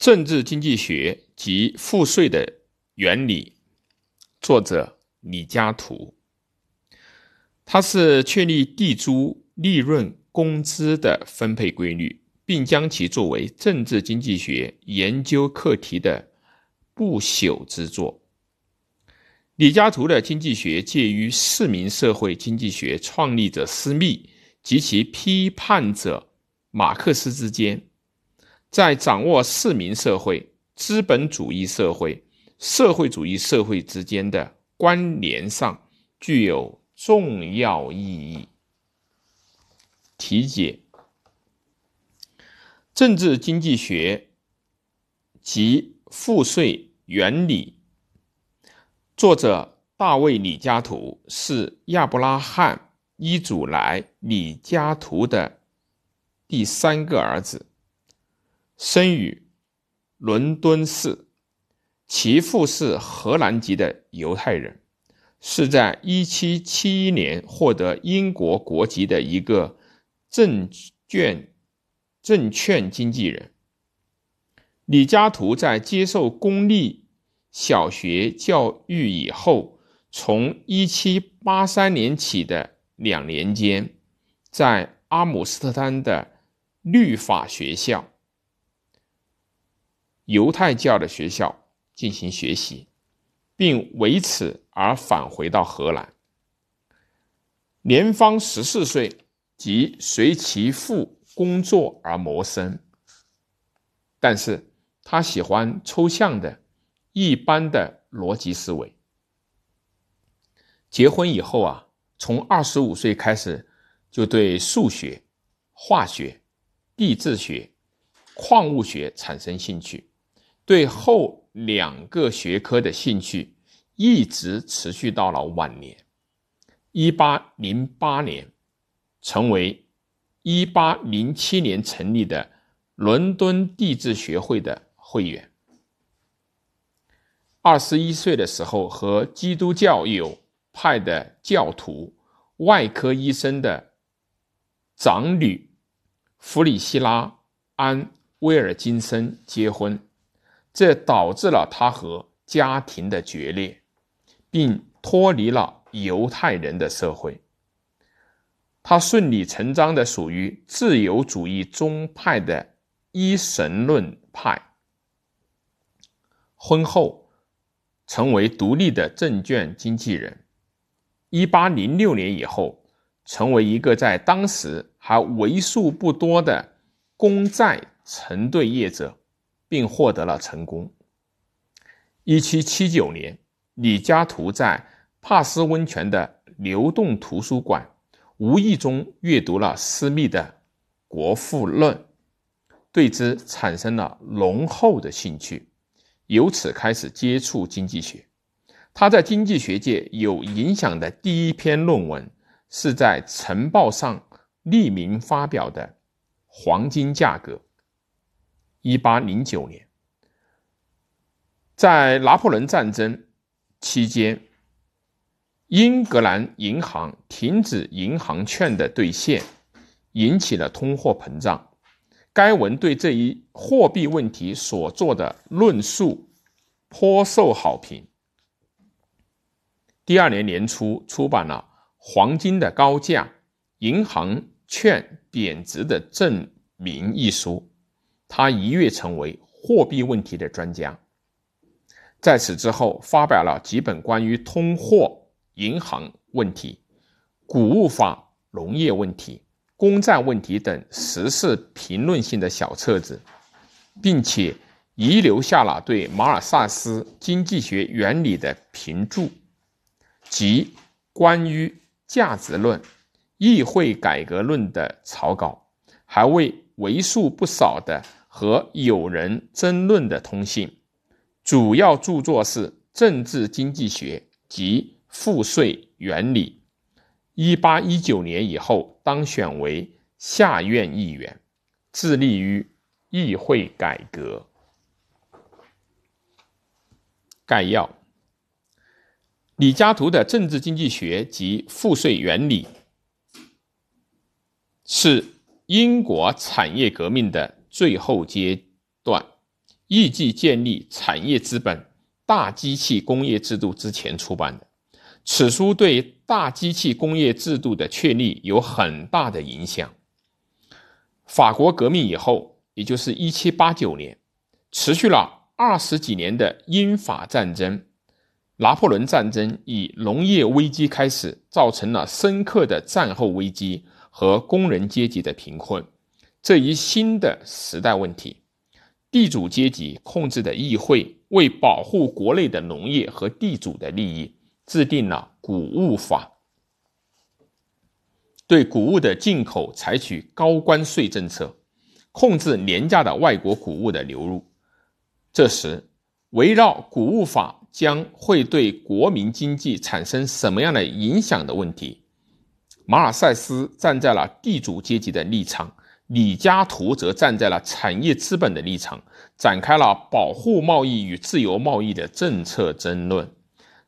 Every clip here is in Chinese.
政治经济学及赋税的原理，作者李嘉图。他是确立地租、利润、工资的分配规律，并将其作为政治经济学研究课题的不朽之作。李嘉图的经济学介于市民社会经济学创立者斯密及其批判者马克思之间，在掌握市民社会、资本主义社会、社会主义社会之间的关联上具有。重要意义。题解：政治经济学及赋税原理。作者大卫·李嘉图是亚伯拉罕·伊祖莱·李嘉图的第三个儿子，生于伦敦市，其父是荷兰籍的犹太人。是在1771年获得英国国籍的一个证券证券经纪人。李嘉图在接受公立小学教育以后，从1783年起的两年间，在阿姆斯特丹的律法学校（犹太教的学校）进行学习。并为此而返回到荷兰。年方十四岁，即随其父工作而谋生。但是他喜欢抽象的、一般的逻辑思维。结婚以后啊，从二十五岁开始，就对数学、化学、地质学、矿物学产生兴趣，对后。两个学科的兴趣一直持续到了晚年。一八零八年，成为一八零七年成立的伦敦地质学会的会员。二十一岁的时候，和基督教友派的教徒、外科医生的长女弗里希拉·安·威尔金森结婚。这导致了他和家庭的决裂，并脱离了犹太人的社会。他顺理成章的属于自由主义宗派的一神论派。婚后，成为独立的证券经纪人。一八零六年以后，成为一个在当时还为数不多的公债承兑业者。并获得了成功。一七七九年，李嘉图在帕斯温泉的流动图书馆无意中阅读了斯密的《国富论》，对之产生了浓厚的兴趣，由此开始接触经济学。他在经济学界有影响的第一篇论文，是在《晨报》上匿名发表的《黄金价格》。一八零九年，在拿破仑战争期间，英格兰银行停止银行券的兑现，引起了通货膨胀。该文对这一货币问题所做的论述颇受好评。第二年年初，出版了《黄金的高价：银行券贬值的证明》一书。他一跃成为货币问题的专家。在此之后，发表了几本关于通货、银行问题、谷物法、农业问题、公债问题等时事评论性的小册子，并且遗留下了对马尔萨斯经济学原理的评注及关于价值论、议会改革论的草稿，还为为数不少的。和友人争论的通信，主要著作是《政治经济学及赋税原理》。一八一九年以后当选为下院议员，致力于议会改革。概要：李嘉图的《政治经济学及赋税原理》是英国产业革命的。最后阶段，预计建立产业资本大机器工业制度之前出版的。此书对大机器工业制度的确立有很大的影响。法国革命以后，也就是一七八九年，持续了二十几年的英法战争，拿破仑战争以农业危机开始，造成了深刻的战后危机和工人阶级的贫困。这一新的时代问题，地主阶级控制的议会为保护国内的农业和地主的利益，制定了谷物法。对谷物的进口采取高关税政策，控制廉价的外国谷物的流入。这时，围绕谷物法将会对国民经济产生什么样的影响的问题，马尔塞斯站在了地主阶级的立场，李嘉图则站在了产业资本的立场，展开了保护贸易与自由贸易的政策争论。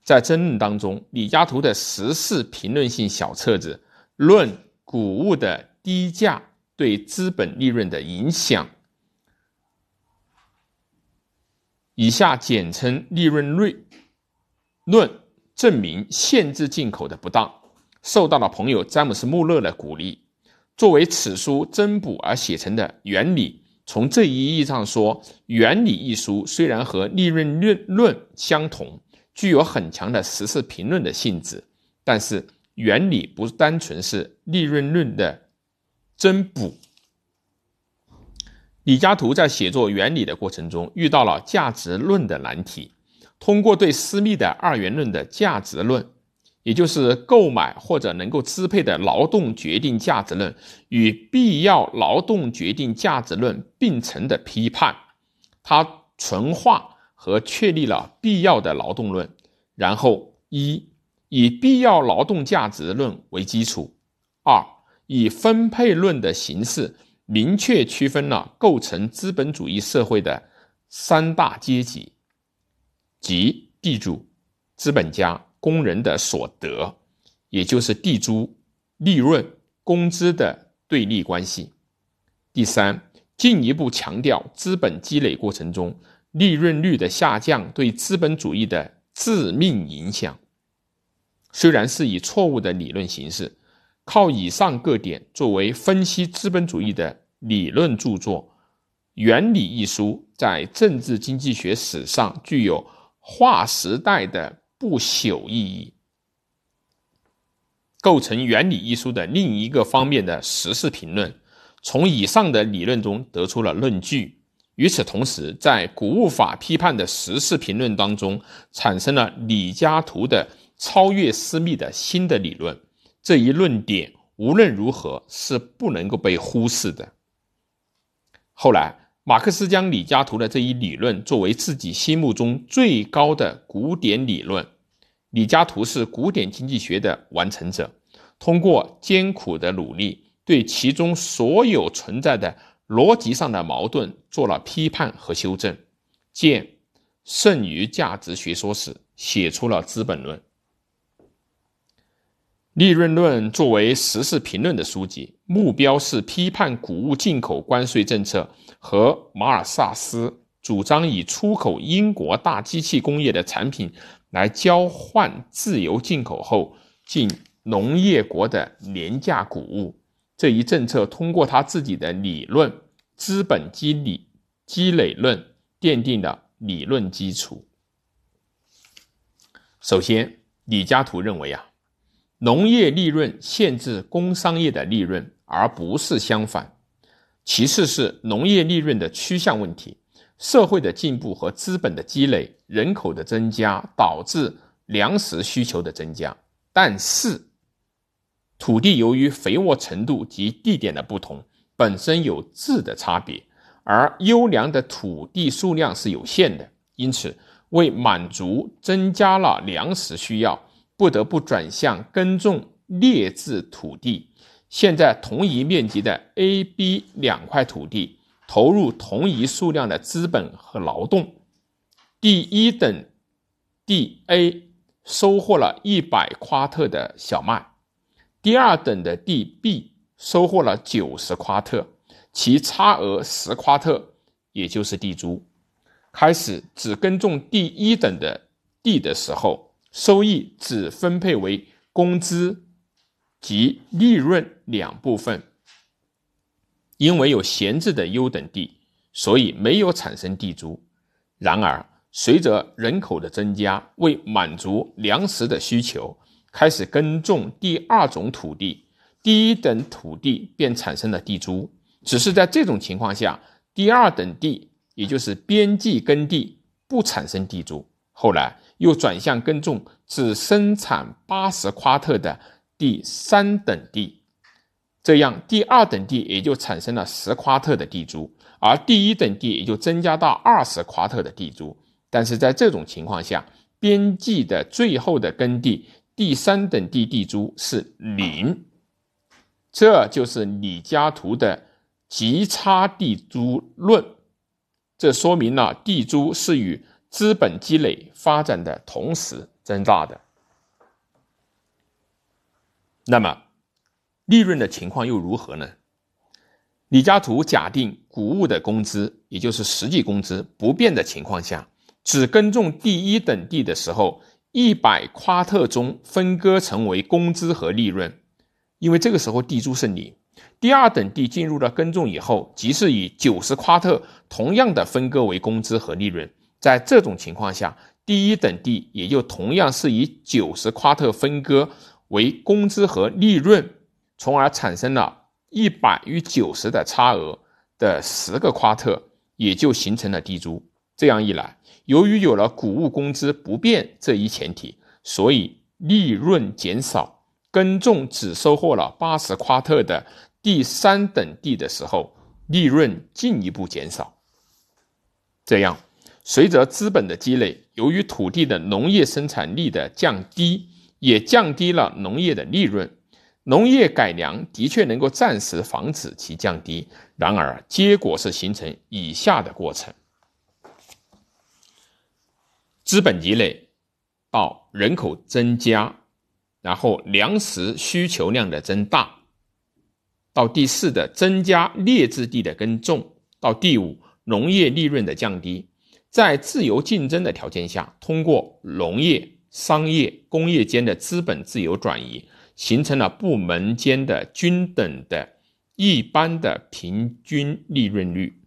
在争论当中，李嘉图的时事评论性小册子。论谷物的低价对资本利润的影响，以下简称利润率论，证明限制进口的不当，受到了朋友詹姆斯·穆勒的鼓励。作为此书增补而写成的原理，从这一意义上说，原理一书虽然和利润论论相同，具有很强的时事评论的性质，但是。原理不单纯是利润论的增补。李嘉图在写作原理的过程中遇到了价值论的难题，通过对私密的二元论的价值论，也就是购买或者能够支配的劳动决定价值论与必要劳动决定价值论并存的批判，它纯化和确立了必要的劳动论，然后一。以必要劳动价值论为基础，二以分配论的形式明确区分了构成资本主义社会的三大阶级，即地主、资本家、工人的所得，也就是地租、利润、工资的对立关系。第三，进一步强调资本积累过程中利润率的下降对资本主义的致命影响。虽然是以错误的理论形式，靠以上各点作为分析资本主义的理论著作，《原理》一书在政治经济学史上具有划时代的不朽意义，构成《原理》一书的另一个方面的时事评论。从以上的理论中得出了论据。与此同时，在谷物法批判的时事评论当中，产生了李嘉图的。超越私密的新的理论，这一论点无论如何是不能够被忽视的。后来，马克思将李嘉图的这一理论作为自己心目中最高的古典理论。李嘉图是古典经济学的完成者，通过艰苦的努力，对其中所有存在的逻辑上的矛盾做了批判和修正。见《剩余价值学说史》，写出了《资本论》。利润论作为时事评论的书籍，目标是批判谷物进口关税政策和马尔萨斯主张以出口英国大机器工业的产品来交换自由进口后进农业国的廉价谷物这一政策。通过他自己的理论《资本积累积累论》奠定了理论基础。首先，李嘉图认为啊。农业利润限制工商业的利润，而不是相反。其次是农业利润的趋向问题。社会的进步和资本的积累、人口的增加导致粮食需求的增加，但是土地由于肥沃程度及地点的不同，本身有质的差别，而优良的土地数量是有限的，因此为满足增加了粮食需要。不得不转向耕种劣质土地。现在同一面积的 A、B 两块土地，投入同一数量的资本和劳动。第一等地 A 收获了一百夸特的小麦，第二等的地 B 收获了九十夸特，其差额十夸特，也就是地租。开始只耕种第一等的地的时候，收益只分配为工资及利润两部分。因为有闲置的优等地，所以没有产生地租。然而，随着人口的增加，为满足粮食的需求，开始耕种第二种土地，第一等土地便产生了地租。只是在这种情况下，第二等地，也就是边际耕地，不产生地租。后来又转向耕种只生产八十夸特的第三等地，这样第二等地也就产生了十夸特的地租，而第一等地也就增加到二十夸特的地租。但是在这种情况下，边际的最后的耕地第三等地地租是零，这就是李嘉图的极差地租论。这说明了地租是与资本积累发展的同时增大的。那么，利润的情况又如何呢？李嘉图假定谷物的工资，也就是实际工资不变的情况下。只耕种第一等地的时候，一百夸特中分割成为工资和利润，因为这个时候地租是零。第二等地进入了耕种以后，即是以九十夸特同样的分割为工资和利润。在这种情况下，第一等地也就同样是以九十夸特分割为工资和利润，从而产生了一百与九十的差额的十个夸特，也就形成了地租。这样一来，由于有了谷物工资不变这一前提，所以利润减少。耕种只收获了八十夸特的第三等地的时候，利润进一步减少。这样，随着资本的积累，由于土地的农业生产力的降低，也降低了农业的利润。农业改良的确能够暂时防止其降低，然而结果是形成以下的过程。资本积累到人口增加，然后粮食需求量的增大，到第四的增加劣质地的耕种，到第五农业利润的降低，在自由竞争的条件下，通过农业、商业、工业间的资本自由转移，形成了部门间的均等的一般的平均利润率。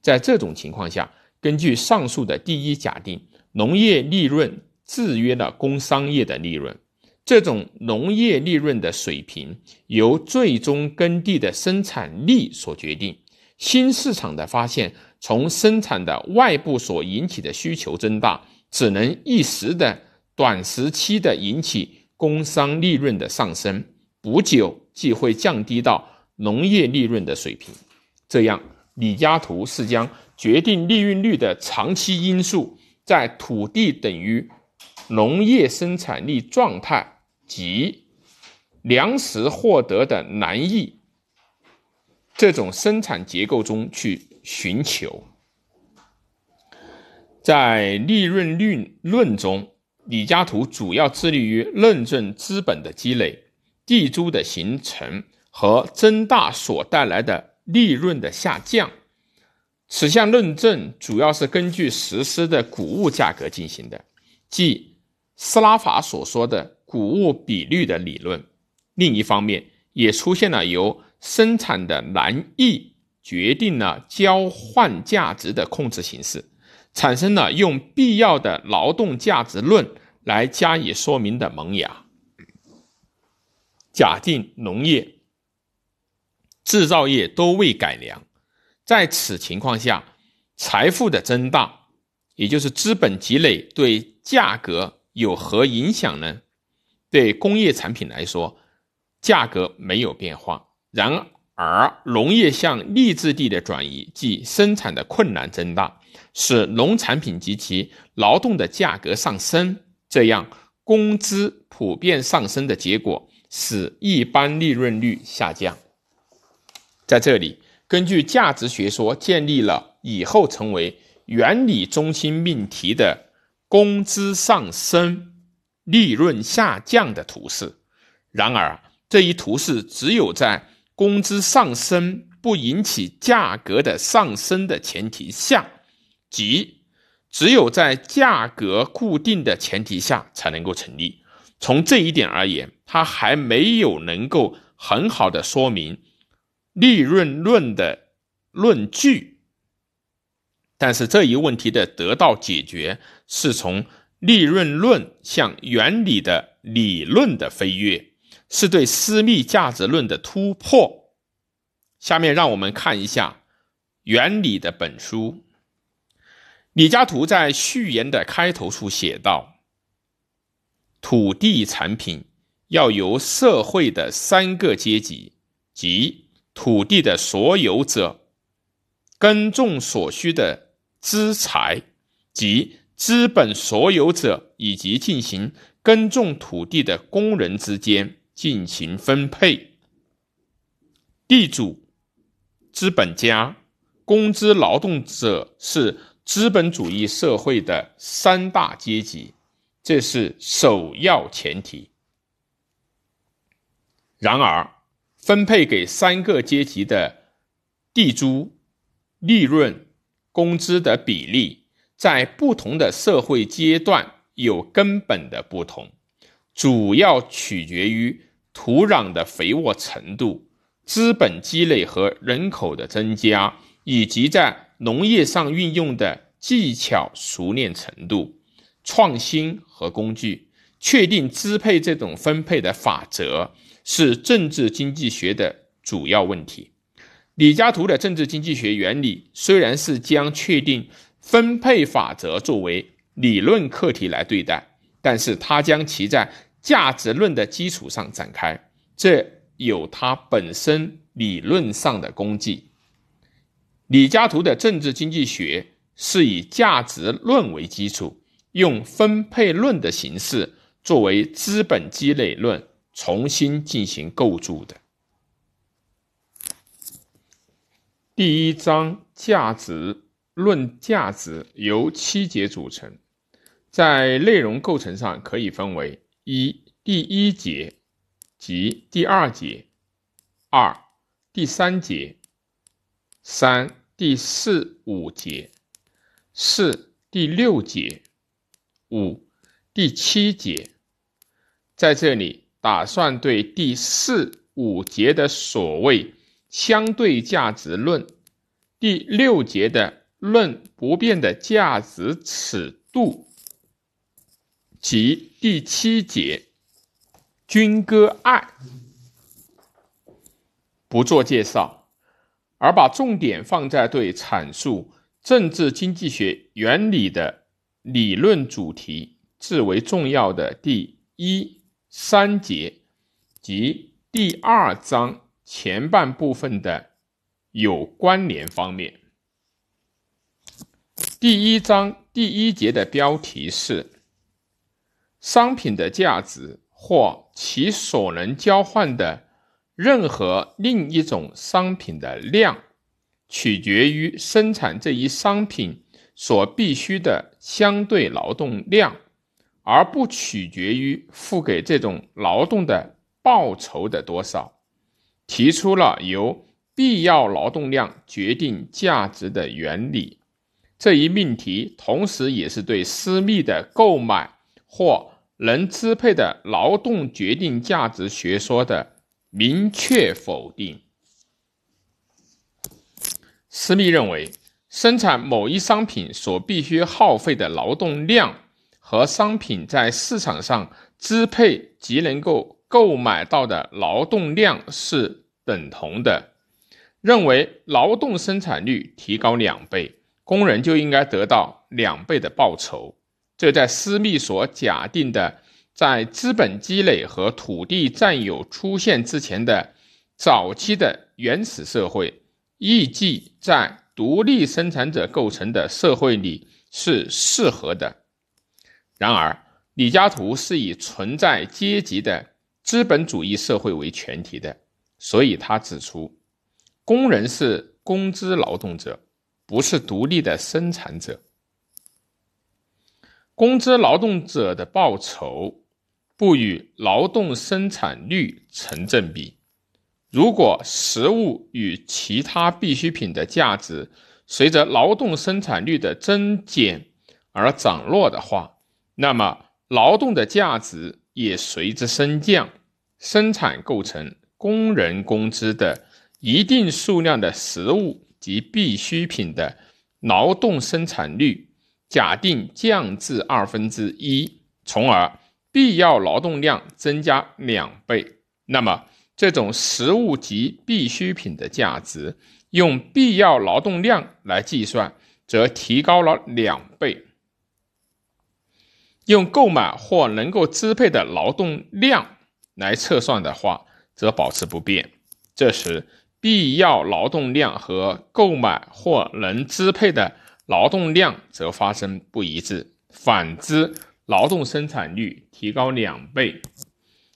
在这种情况下，根据上述的第一假定。农业利润制约了工商业的利润，这种农业利润的水平由最终耕地的生产力所决定。新市场的发现，从生产的外部所引起的需求增大，只能一时的、短时期的引起工商利润的上升，不久即会降低到农业利润的水平。这样，李嘉图是将决定利润率的长期因素。在土地等于农业生产力状态及粮食获得的难易这种生产结构中去寻求。在利润率论中，李嘉图主要致力于论证资本的积累、地租的形成和增大所带来的利润的下降。此项论证主要是根据实施的谷物价格进行的，即斯拉法所说的谷物比率的理论。另一方面，也出现了由生产的难易决定了交换价值的控制形式，产生了用必要的劳动价值论来加以说明的萌芽。假定农业、制造业都未改良。在此情况下，财富的增大，也就是资本积累对价格有何影响呢？对工业产品来说，价格没有变化。然而，农业向利质地的转移，即生产的困难增大，使农产品及其劳动的价格上升。这样，工资普遍上升的结果，使一般利润率下降。在这里。根据价值学说建立了以后成为原理中心命题的工资上升、利润下降的图示。然而，这一图示只有在工资上升不引起价格的上升的前提下，即只有在价格固定的前提下才能够成立。从这一点而言，它还没有能够很好的说明利润论的论据。但是这一问题的得到解决，是从利润论向原理的理论的飞跃，是对私密价值论的突破。下面让我们看一下原理的本书。李嘉图在序言的开头处写道：“土地产品要由社会的三个阶级，即土地的所有者、耕种所需的资财，及资本所有者以及进行耕种土地的工人之间进行分配。地主、资本家、工资劳动者是。”资本主义社会的三大阶级，这是首要前提。然而，分配给三个阶级的地租、利润、工资的比例，在不同的社会阶段有根本的不同，主要取决于土壤的肥沃程度、资本积累和人口的增加，以及在。农业上运用的技巧熟练程度、创新和工具，确定支配这种分配的法则，是政治经济学的主要问题。李嘉图的政治经济学原理虽然是将确定分配法则作为理论课题来对待，但是他将其在价值论的基础上展开，这有他本身理论上的功绩。李嘉图的政治经济学是以价值论为基础，用分配论的形式作为资本积累论重新进行构筑的。第一章价值论价值由七节组成，在内容构成上可以分为一第一节及第二节，二第三节，三。第四、五节，四、第六节，五、第七节，在这里打算对第四、五节的所谓相对价值论，第六节的论不变的价值尺度及第七节军歌二不做介绍。而把重点放在对阐述政治经济学原理的理论主题至为重要的第一三节及第二章前半部分的有关联方面。第一章第一节的标题是“商品的价值或其所能交换的”。任何另一种商品的量，取决于生产这一商品所必须的相对劳动量，而不取决于付给这种劳动的报酬的多少。提出了由必要劳动量决定价值的原理。这一命题同时也是对私密的购买或能支配的劳动决定价值学说的。明确否定。斯密认为，生产某一商品所必须耗费的劳动量和商品在市场上支配及能够购买到的劳动量是等同的。认为，劳动生产率提高两倍，工人就应该得到两倍的报酬。这在斯密所假定的。在资本积累和土地占有出现之前的早期的原始社会，亦即在独立生产者构成的社会里是适合的。然而，李嘉图是以存在阶级的资本主义社会为前提的，所以他指出，工人是工资劳动者，不是独立的生产者。工资劳动者的报酬。不与劳动生产率成正比。如果食物与其他必需品的价值随着劳动生产率的增减而涨落的话，那么劳动的价值也随之升降。生产构成工人工资的一定数量的食物及必需品的劳动生产率，假定降至二分之一，从而必要劳动量增加两倍，那么这种食物及必需品的价值用必要劳动量来计算，则提高了两倍。用购买或能够支配的劳动量。来测算的话，则保持不变。这时，必要劳动量和购买或能支配的劳动量则发生不一致。反之，劳动生产率提高两倍，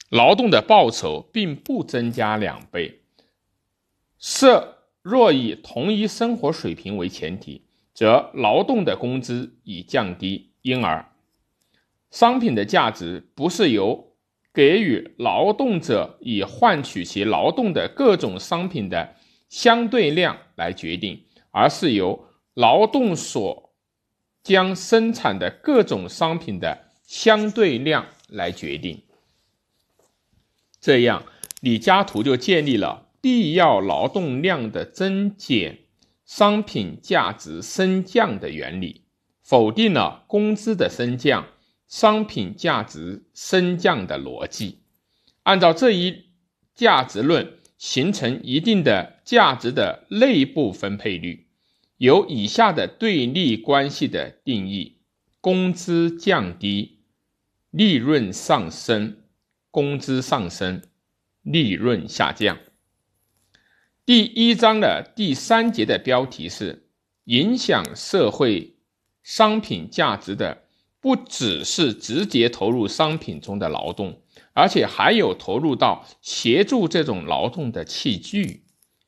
劳动的报酬并不增加两倍。设若以同一生活水平为前提，则劳动的工资已降低，因而商品的价值不是由。给予劳动者以换取其劳动的各种商品的相对量来决定，而是由劳动所将生产的各种商品的相对量来决定。这样，李嘉图就建立了必要劳动量的增减商品价值升降的原理，否定了工资的升降。商品价值升降的逻辑，按照这一价值论，形成一定的价值的内部分配率，有以下的对立关系的定义：工资降低，利润上升；工资上升，利润下降。第一章的第三节的标题是影响社会商品价值的。不只是直接投入商品中的劳动，而且还有投入到协助这种劳动的器具、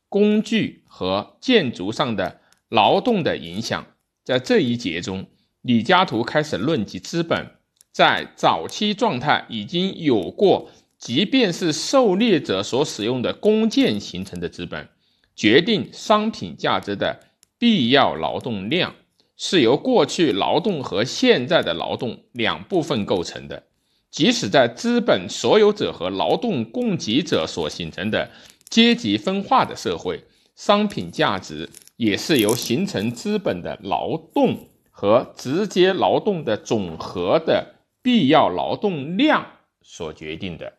工具和建筑上的劳动的影响。在这一节中，李嘉图开始论及资本在早期状态已经有过，即便是狩猎者所使用的弓箭形成的资本，决定商品价值的必要劳动量。是由过去劳动和现在的劳动两部分构成的。即使在资本所有者和劳动供给者所形成的阶级分化的社会，商品价值也是由形成资本的劳动和直接劳动的总和的必要劳动量所决定的，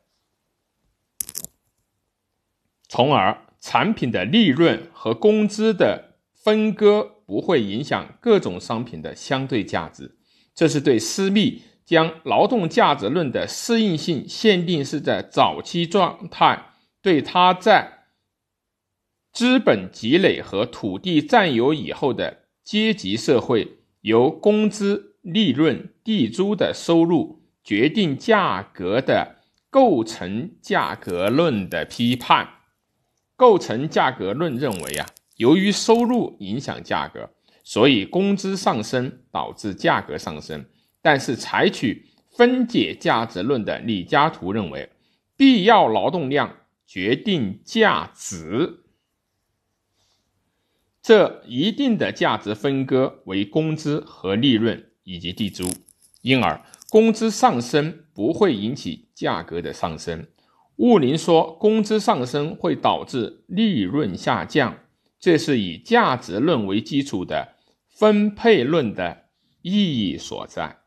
从而产品的利润和工资的分割。不会影响各种商品的相对价值，这是对私密将劳动价值论的适应性限定是在早期状态，对它在资本积累和土地占有以后的阶级社会由工资、利润、地租的收入决定价格的构成价格论的批判。构成价格论认为啊。由于收入影响价格，所以工资上升导致价格上升。但是，采取分解价值论的李嘉图认为，必要劳动量决定价值，这一定的价值分割为工资和利润以及地租，因而工资上升不会引起价格的上升。物林说，工资上升会导致利润下降。这是以价值论为基础的分配论的意义所在。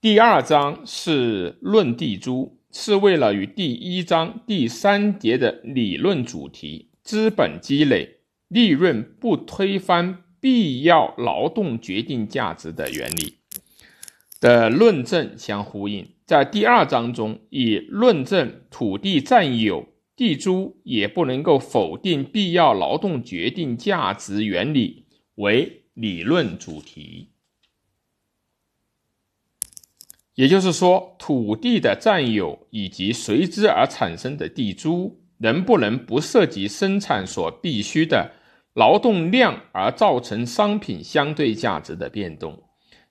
第二章是论地租，是为了与第一章第三节的理论主题“资本积累利润不推翻必要劳动决定价值的原理”的论证相呼应。在第二章中，以论证土地占有。地租也不能够否定必要劳动决定价值原理为理论主题，也就是说，土地的占有以及随之而产生的地租，能不能不涉及生产所必须的劳动量而造成商品相对价值的变动？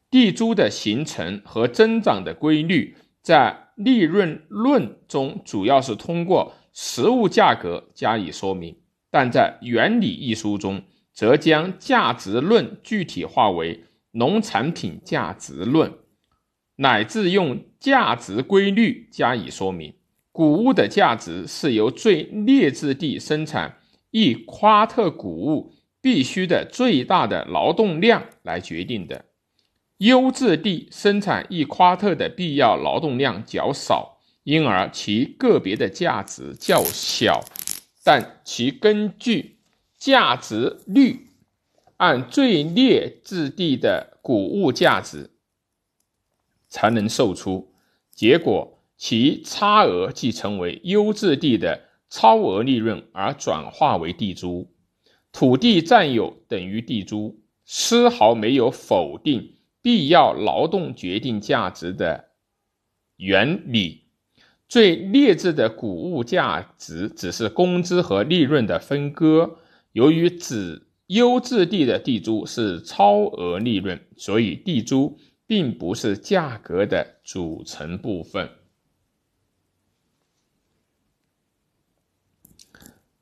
地租的形成和增长的规律，在利润论中主要是通过。实物价格加以说明，但在《原理》一书中，则将价值论具体化为农产品价值论，乃至用价值规律加以说明。谷物的价值是由最劣质地生产一夸特谷物必须的最大的劳动量来决定的。优质地生产一夸特的必要劳动量较少，因而其个别的价值较小，但其根据价值率按最劣质地的谷物价值才能售出，结果其差额即成为优质地的超额利润，而转化为地租。土地占有等于地租，丝毫没有否定。必要劳动决定价值的原理，最劣质的谷物价值只是工资和利润的分割。由于只优质地的地租是超额利润，所以地租并不是价格的组成部分。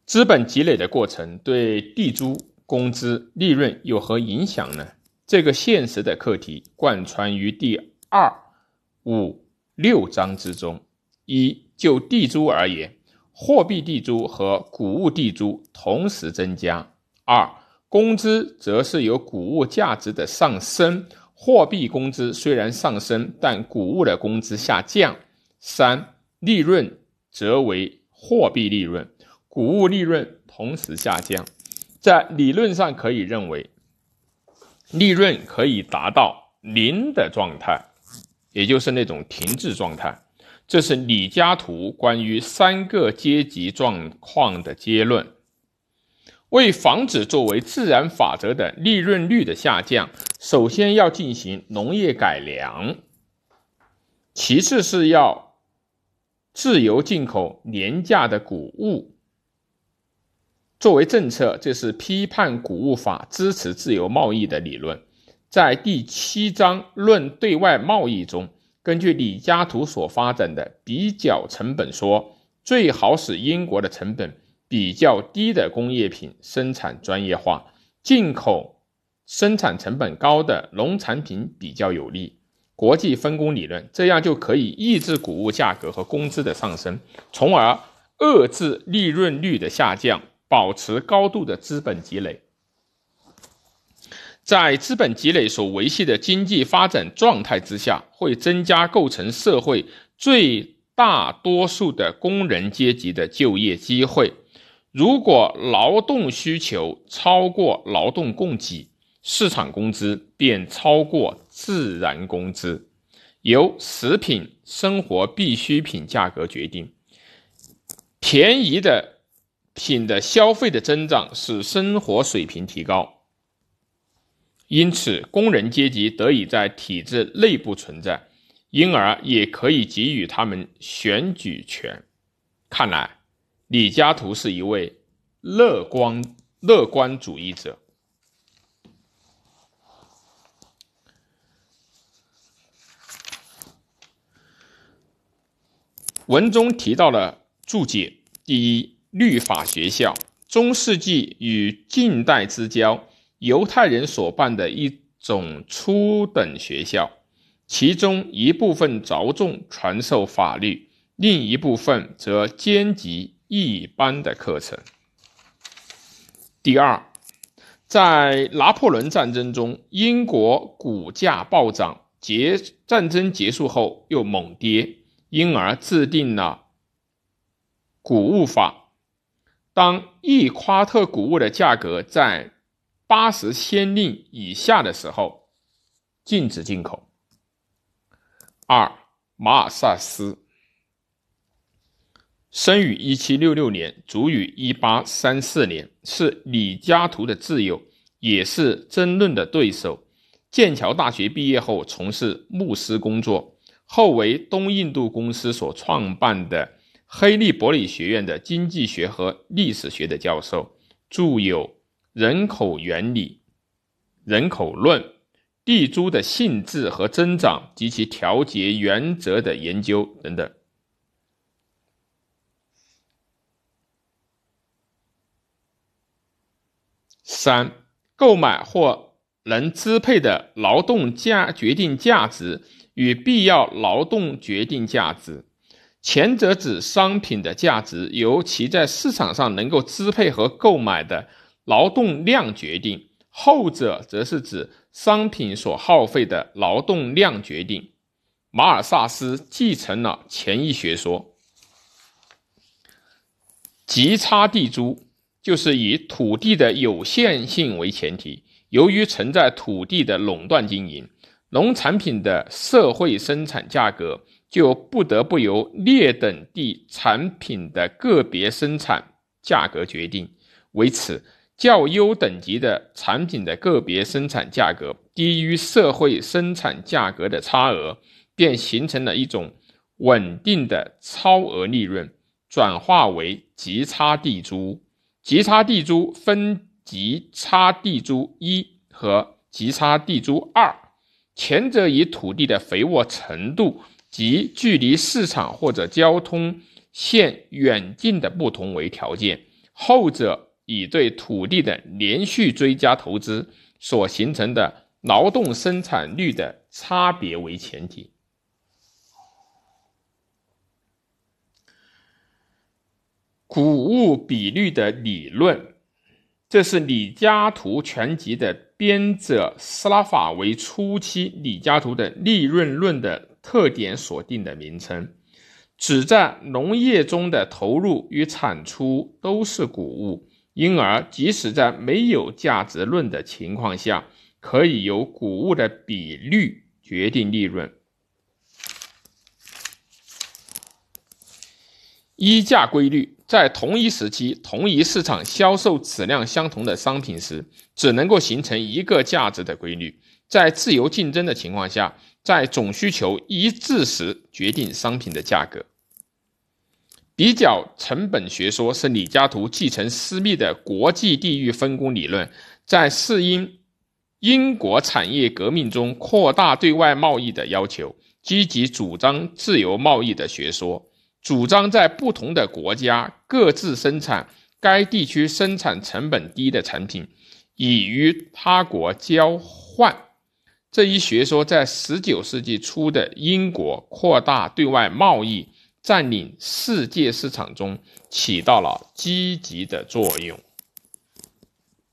资本积累的过程对地租、工资、利润有何影响呢？这个现实的课题贯穿于第二、五、六章之中。一就地租而言，货币地租和谷物地租同时增加；二工资则是由谷物价值的上升，货币工资虽然上升，但谷物的工资下降；三利润则为货币利润，谷物利润同时下降。在理论上可以认为。利润可以达到零的状态，也就是那种停滞状态。这是李嘉图关于三个阶级状况的结论。为防止作为自然法则的利润率的下降，首先要进行农业改良，其次是要自由进口廉价的谷物。作为政策，这是批判谷物法支持自由贸易的理论。在第七章论对外贸易中，根据李嘉图所发展的比较成本说，最好使英国的成本比较低的工业品生产专业化，进口生产成本高的农产品比较有利。国际分工理论，这样就可以抑制谷物价格和工资的上升，从而遏制利润率的下降。保持高度的资本积累，在资本积累所维系的经济发展状态之下，会增加构成社会最大多数的工人阶级的就业机会。如果劳动需求超过劳动供给，市场工资便超过自然工资，由食品生活必需品价格决定，便宜的。品的消费的增长使生活水平提高，因此工人阶级得以在体制内部存在，因而也可以给予他们选举权。看来李嘉图是一位乐观乐观主义者。文中提到了注解，第一。律法学校，中世纪与近代之交，犹太人所办的一种初等学校，其中一部分着重传授法律，另一部分则兼及一般的课程。第二，在拿破仑战争中，英国股价暴涨，结战争结束后又猛跌，因而制定了谷物法。当一夸特谷物的价格在八十先令以下的时候，禁止进口。二，马尔萨斯生于一七六六年，卒于一八三四年，是李嘉图的挚友，也是争论的对手。剑桥大学毕业后，从事牧师工作，后为东印度公司所创办的。黑利伯里学院的经济学和历史学的教授，著有《人口原理》《人口论》《地租的性质和增长及其调节原则的研究》等等。三购买或能支配的劳动价决定价值与必要劳动决定价值。前者指商品的价值由其在市场上能够支配和购买的劳动量决定，后者则是指商品所耗费的劳动量决定。马尔萨斯继承了前一学说，极差地租就是以土地的有限性为前提，由于存在土地的垄断经营，农产品的社会生产价格。就不得不由劣等地产品的个别生产价格决定。为此，较优等级的产品的个别生产价格低于社会生产价格的差额，便形成了一种稳定的超额利润，转化为极差地租。极差地租分极差地租一和极差地租二，前者以土地的肥沃程度。即距离市场或者交通线远近的不同为条件，后者以对土地的连续追加投资所形成的劳动生产率的差别为前提。谷物比率的理论，这是李嘉图全集的编者斯拉法为初期李嘉图的利润论的。特点锁定的名称，指在农业中的投入与产出都是谷物，因而即使在没有价值论的情况下，可以由谷物的比率决定利润。一价规律在同一时期、同一市场销售质量相同的商品时，只能够形成一个价值的规律。在自由竞争的情况下，在总需求一致时决定商品的价格。比较成本学说是李嘉图继承私密的国际地域分工理论，在适应英国产业革命中扩大对外贸易的要求，积极主张自由贸易的学说，主张在不同的国家各自生产该地区生产成本低的产品，以与他国交换。这一学说在十九世纪初的英国扩大对外贸易、占领世界市场中起到了积极的作用。